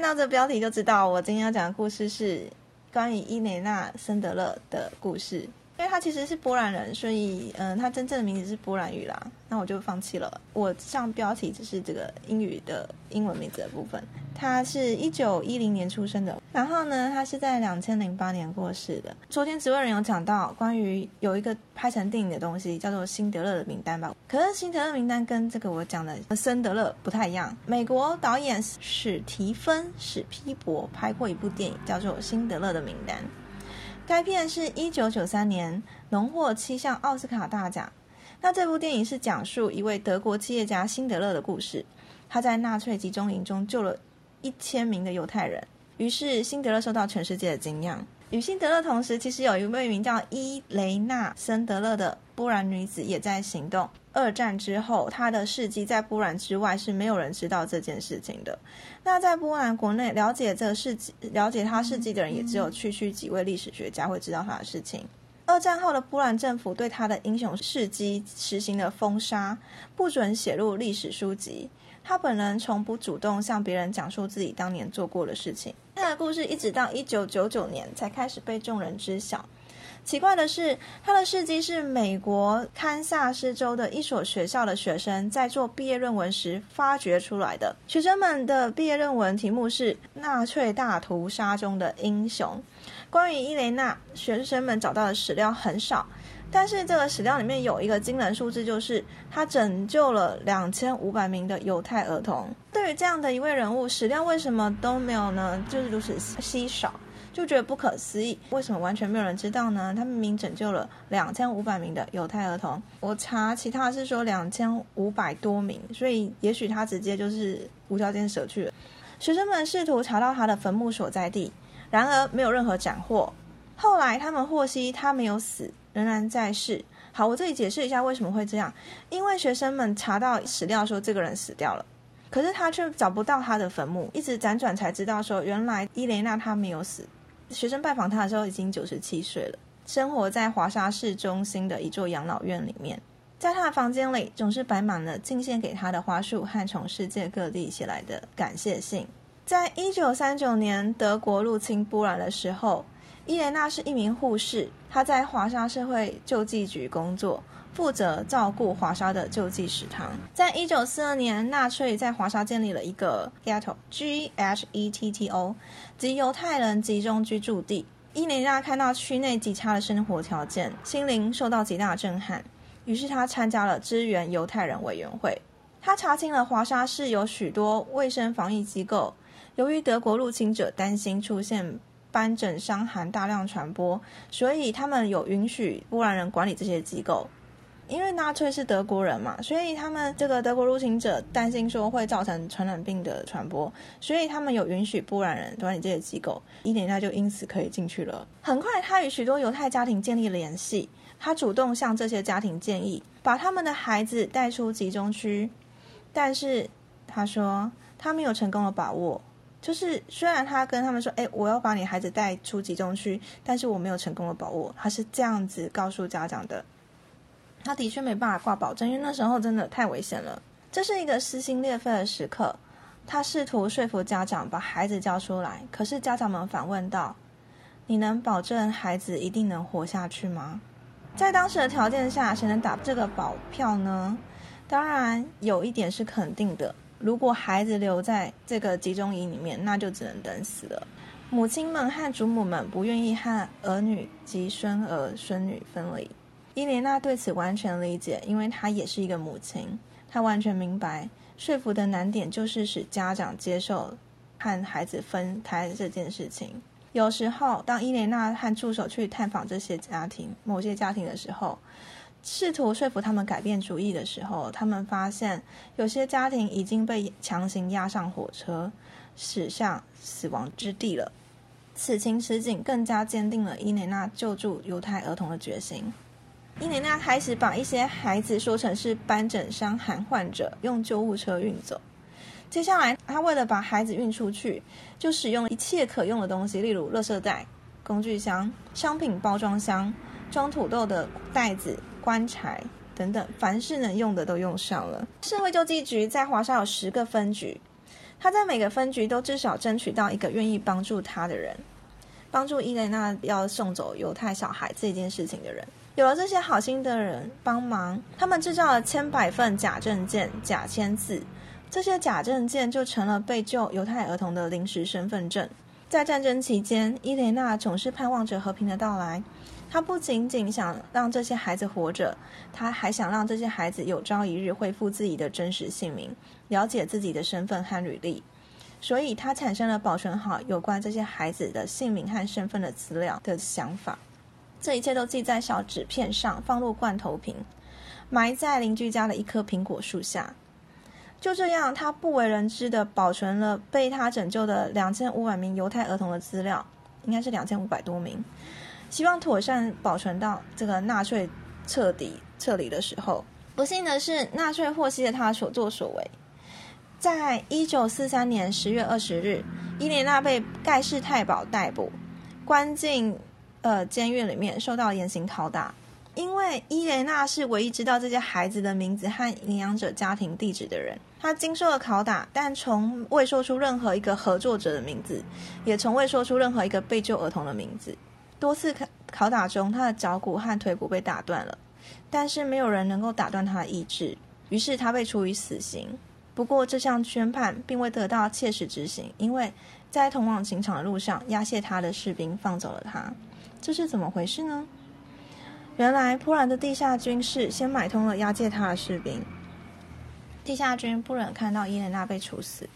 看到这标题就知道，我今天要讲的故事是关于伊蕾娜·森德勒的故事。因为他其实是波兰人，所以嗯，他真正的名字是波兰语啦。那我就放弃了。我上标题只是这个英语的英文名字的部分。他是一九一零年出生的，然后呢，他是在两千零八年过世的。昨天职位人有讲到关于有一个拍成电影的东西，叫做《辛德勒的名单》吧。可是《辛德勒名单》跟这个我讲的森德勒不太一样。美国导演史提芬史皮伯拍过一部电影，叫做《辛德勒的名单》。该片是一九九三年荣获七项奥斯卡大奖。那这部电影是讲述一位德国企业家辛德勒的故事。他在纳粹集中营中救了一千名的犹太人，于是辛德勒受到全世界的敬仰。与辛德勒同时，其实有一位名叫伊雷娜·森德勒的波兰女子也在行动。二战之后，她的事迹在波兰之外是没有人知道这件事情的。那在波兰国内，了解这个事迹、了解他事迹的人，也只有区区几位历史学家会知道他的事情。二战后的波兰政府对他的英雄事迹实行了封杀，不准写入历史书籍。他本人从不主动向别人讲述自己当年做过的事情。他的故事一直到一九九九年才开始被众人知晓。奇怪的是，他的事迹是美国堪萨斯州的一所学校的学生在做毕业论文时发掘出来的。学生们的毕业论文题目是《纳粹大屠杀中的英雄》。关于伊雷娜，学生们找到的史料很少，但是这个史料里面有一个惊人数字，就是他拯救了两千五百名的犹太儿童。对于这样的一位人物，史料为什么都没有呢？就是如此稀少。就觉得不可思议，为什么完全没有人知道呢？他明明拯救了两千五百名的犹太儿童，我查其他是说两千五百多名，所以也许他直接就是无条件舍去了。学生们试图查到他的坟墓所在地，然而没有任何斩获。后来他们获悉他没有死，仍然在世。好，我这里解释一下为什么会这样，因为学生们查到史料说这个人死掉了，可是他却找不到他的坟墓，一直辗转才知道说原来伊雷娜她没有死。学生拜访他的时候已经九十七岁了，生活在华沙市中心的一座养老院里面。在他的房间里，总是摆满了敬献给他的花束和从世界各地写来的感谢信。在一九三九年德国入侵波兰的时候，伊莲娜是一名护士，她在华沙社会救济局工作。负责照顾华沙的救济食堂。在一九四二年，纳粹在华沙建立了一个 ghetto（G H E T T O），即犹太人集中居住地。伊莲娜看到区内极差的生活条件，心灵受到极大震撼。于是她参加了支援犹太人委员会。她查清了华沙市有许多卫生防疫机构，由于德国入侵者担心出现斑疹伤寒大量传播，所以他们有允许波兰人管理这些机构。因为纳粹是德国人嘛，所以他们这个德国入侵者担心说会造成传染病的传播，所以他们有允许波兰人管理这些机构，伊莲娜就因此可以进去了。很快，他与许多犹太家庭建立了联系，他主动向这些家庭建议把他们的孩子带出集中区，但是他说他没有成功的把握，就是虽然他跟他们说，哎，我要把你孩子带出集中区，但是我没有成功的把握，他是这样子告诉家长的。他的确没办法挂保证，因为那时候真的太危险了。这是一个撕心裂肺的时刻。他试图说服家长把孩子交出来，可是家长们反问道：“你能保证孩子一定能活下去吗？”在当时的条件下，谁能打这个保票呢？当然，有一点是肯定的：如果孩子留在这个集中营里面，那就只能等死了。母亲们和祖母们不愿意和儿女及孙儿孙女分离。伊莲娜对此完全理解，因为她也是一个母亲。她完全明白，说服的难点就是使家长接受和孩子分开这件事情。有时候，当伊莲娜和助手去探访这些家庭、某些家庭的时候，试图说服他们改变主意的时候，他们发现有些家庭已经被强行押上火车，驶向死亡之地了。此情此景更加坚定了伊莲娜救助犹太儿童的决心。伊莲娜开始把一些孩子说成是斑疹伤寒患者，用救护车运走。接下来，她为了把孩子运出去，就使用一切可用的东西，例如垃圾袋、工具箱、商品包装箱、装土豆的袋子、棺材等等，凡是能用的都用上了。社会救济局在华沙有十个分局，他在每个分局都至少争取到一个愿意帮助他的人，帮助伊蕾娜要送走犹太小孩这件事情的人。有了这些好心的人帮忙，他们制造了千百份假证件、假签字，这些假证件就成了被救犹太儿童的临时身份证。在战争期间，伊蕾娜总是盼望着和平的到来。他不仅仅想让这些孩子活着，他还想让这些孩子有朝一日恢复自己的真实姓名，了解自己的身份和履历。所以，他产生了保存好有关这些孩子的姓名和身份的资料的想法。这一切都记在小纸片上，放入罐头瓶，埋在邻居家的一棵苹果树下。就这样，他不为人知的保存了被他拯救的两千五百名犹太儿童的资料，应该是两千五百多名。希望妥善保存到这个纳粹彻底撤离的时候。不幸的是，纳粹获悉了他所作所为。在一九四三年十月二十日，伊莲娜被盖世太保逮捕，关进呃监狱里面，受到严刑拷打。因为伊莲娜是唯一知道这些孩子的名字和领养者家庭地址的人，她经受了拷打，但从未说出任何一个合作者的名字，也从未说出任何一个被救儿童的名字。多次拷拷打中，他的脚骨和腿骨被打断了，但是没有人能够打断他的意志。于是他被处以死刑。不过这项宣判并未得到切实执行，因为在通往刑场的路上，押解他的士兵放走了他。这是怎么回事呢？原来波兰的地下军事先买通了押解他的士兵。地下军不忍看到伊莲娜被处死。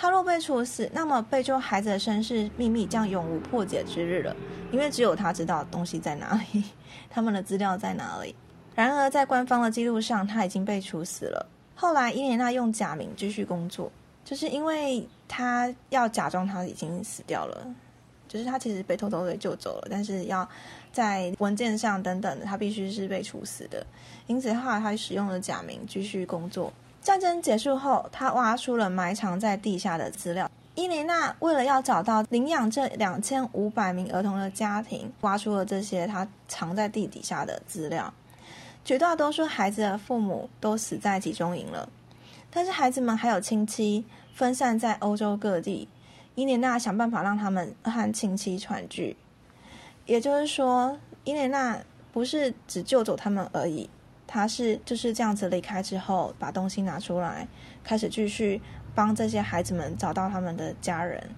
他若被处死，那么被救孩子的身世秘密将永无破解之日了，因为只有他知道东西在哪里，他们的资料在哪里。然而，在官方的记录上，他已经被处死了。后来，伊莲娜用假名继续工作，就是因为他要假装他已经死掉了，就是他其实被偷偷给救走了，但是要在文件上等等，他必须是被处死的。因此，后来他使用了假名继续工作。战争结束后，他挖出了埋藏在地下的资料。伊莲娜为了要找到领养这两千五百名儿童的家庭，挖出了这些他藏在地底下的资料。绝大多数孩子的父母都死在集中营了，但是孩子们还有亲戚分散在欧洲各地。伊莲娜想办法让他们和亲戚团聚，也就是说，伊莲娜不是只救走他们而已。他是就是这样子离开之后，把东西拿出来，开始继续帮这些孩子们找到他们的家人。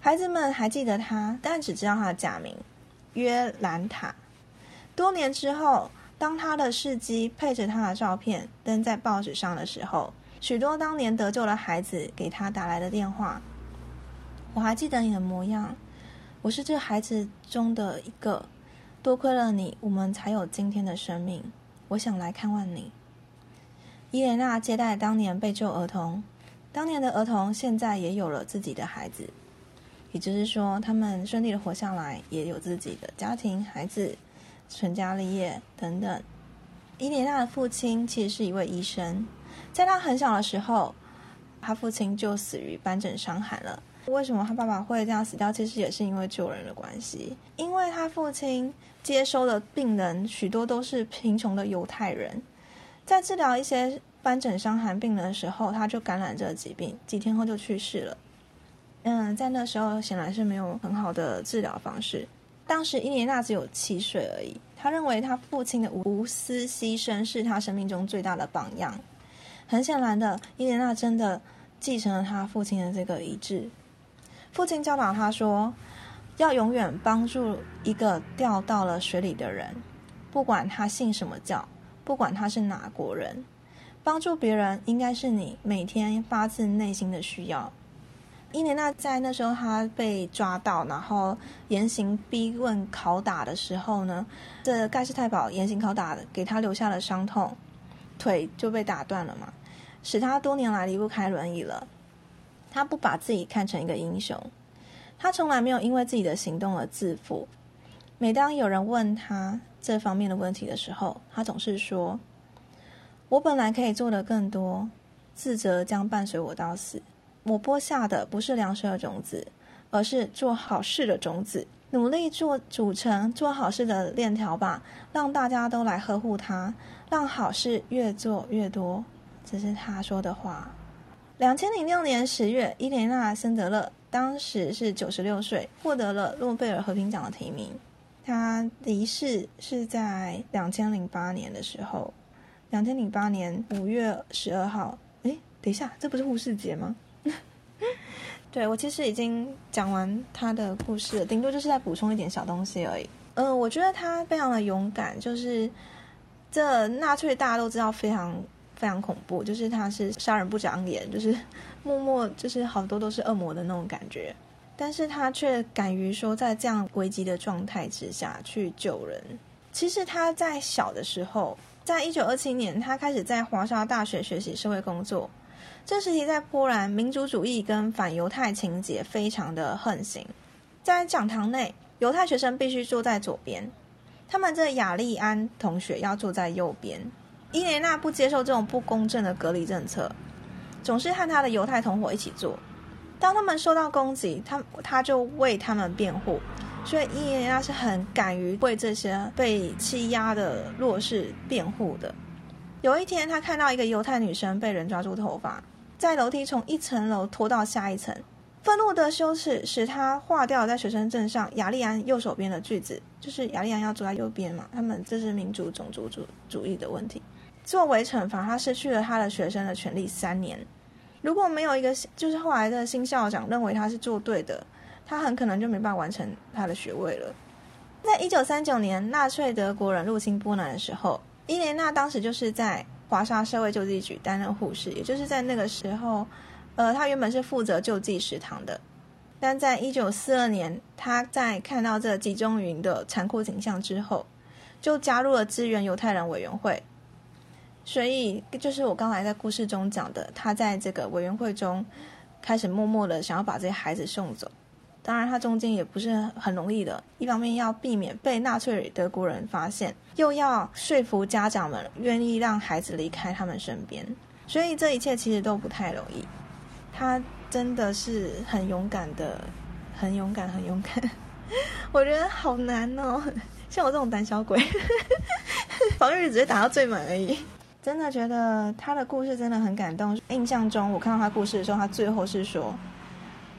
孩子们还记得他，但只知道他的假名约兰塔。多年之后，当他的事迹配着他的照片登在报纸上的时候，许多当年得救的孩子给他打来的电话。我还记得你的模样，我是这孩子中的一个。多亏了你，我们才有今天的生命。我想来看望你。伊莲娜接待当年被救儿童，当年的儿童现在也有了自己的孩子，也就是说，他们顺利的活下来，也有自己的家庭、孩子、成家立业等等。伊莲娜的父亲其实是一位医生，在他很小的时候，他父亲就死于斑疹伤寒了。为什么他爸爸会这样死掉？其实也是因为救人的关系。因为他父亲接收的病人许多都是贫穷的犹太人，在治疗一些斑疹伤寒病人的时候，他就感染这个疾病，几天后就去世了。嗯，在那时候显然是没有很好的治疗方式。当时伊莲娜只有七岁而已，他认为他父亲的无私牺牲是他生命中最大的榜样。很显然的，伊莲娜真的继承了他父亲的这个遗志。父亲教导他说：“要永远帮助一个掉到了水里的人，不管他信什么教，不管他是哪国人，帮助别人应该是你每天发自内心的需要。”伊莲娜在那时候，她被抓到，然后严刑逼问、拷打的时候呢，这盖世太保严刑拷打给他留下了伤痛，腿就被打断了嘛，使他多年来离不开轮椅了。他不把自己看成一个英雄，他从来没有因为自己的行动而自负。每当有人问他这方面的问题的时候，他总是说：“我本来可以做的更多，自责将伴随我到死。我播下的不是粮食的种子，而是做好事的种子。努力做组成做好事的链条吧，让大家都来呵护他，让好事越做越多。”这是他说的话。两千零六年十月，伊莲娜·森德勒当时是九十六岁，获得了诺贝尔和平奖的提名。他离世是在两千零八年的时候，两千零八年五月十二号。哎，等一下，这不是护士节吗？对我其实已经讲完他的故事了，顶多就是在补充一点小东西而已。嗯，我觉得他非常的勇敢，就是这纳粹大家都知道非常非常恐怖，就是他是杀人不长眼，就是默默就是好多都是恶魔的那种感觉。但是他却敢于说，在这样危机的状态之下去救人。其实他在小的时候，在一九二七年，他开始在华沙大学学习社会工作。这时期在波兰，民族主义跟反犹太情节非常的横行。在讲堂内，犹太学生必须坐在左边，他们这雅利安同学要坐在右边。伊莲娜不接受这种不公正的隔离政策，总是和他的犹太同伙一起做。当他们受到攻击，他他就为他们辩护，所以伊莲娜是很敢于为这些被欺压的弱势辩护的。有一天，他看到一个犹太女生被人抓住头发，在楼梯从一层楼拖到下一层，愤怒的羞耻使他划掉在学生证上雅利安右手边的句子，就是雅利安要坐在右边嘛，他们这是民族种族主主义的问题。作为惩罚，他失去了他的学生的权利三年。如果没有一个，就是后来的新校长认为他是做对的，他很可能就没办法完成他的学位了。在一九三九年，纳粹德国人入侵波兰的时候，伊莲娜当时就是在华沙社会救济局担任护士，也就是在那个时候，呃，他原本是负责救济食堂的。但在一九四二年，他在看到这集中营的残酷景象之后，就加入了支援犹太人委员会。所以，就是我刚才在故事中讲的，他在这个委员会中开始默默的想要把这些孩子送走。当然，他中间也不是很容易的，一方面要避免被纳粹德国人发现，又要说服家长们愿意让孩子离开他们身边。所以，这一切其实都不太容易。他真的是很勇敢的，很勇敢，很勇敢。我觉得好难哦，像我这种胆小鬼，防御只会打到最满而已。真的觉得他的故事真的很感动。印象中，我看到他故事的时候，他最后是说，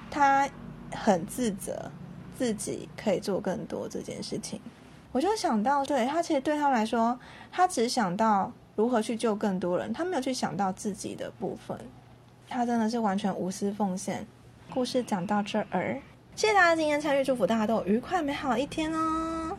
他很自责自己可以做更多这件事情。我就想到，对他其实对他来说，他只想到如何去救更多人，他没有去想到自己的部分。他真的是完全无私奉献。故事讲到这儿，谢谢大家今天参与，祝福大家都有愉快美好的一天哦。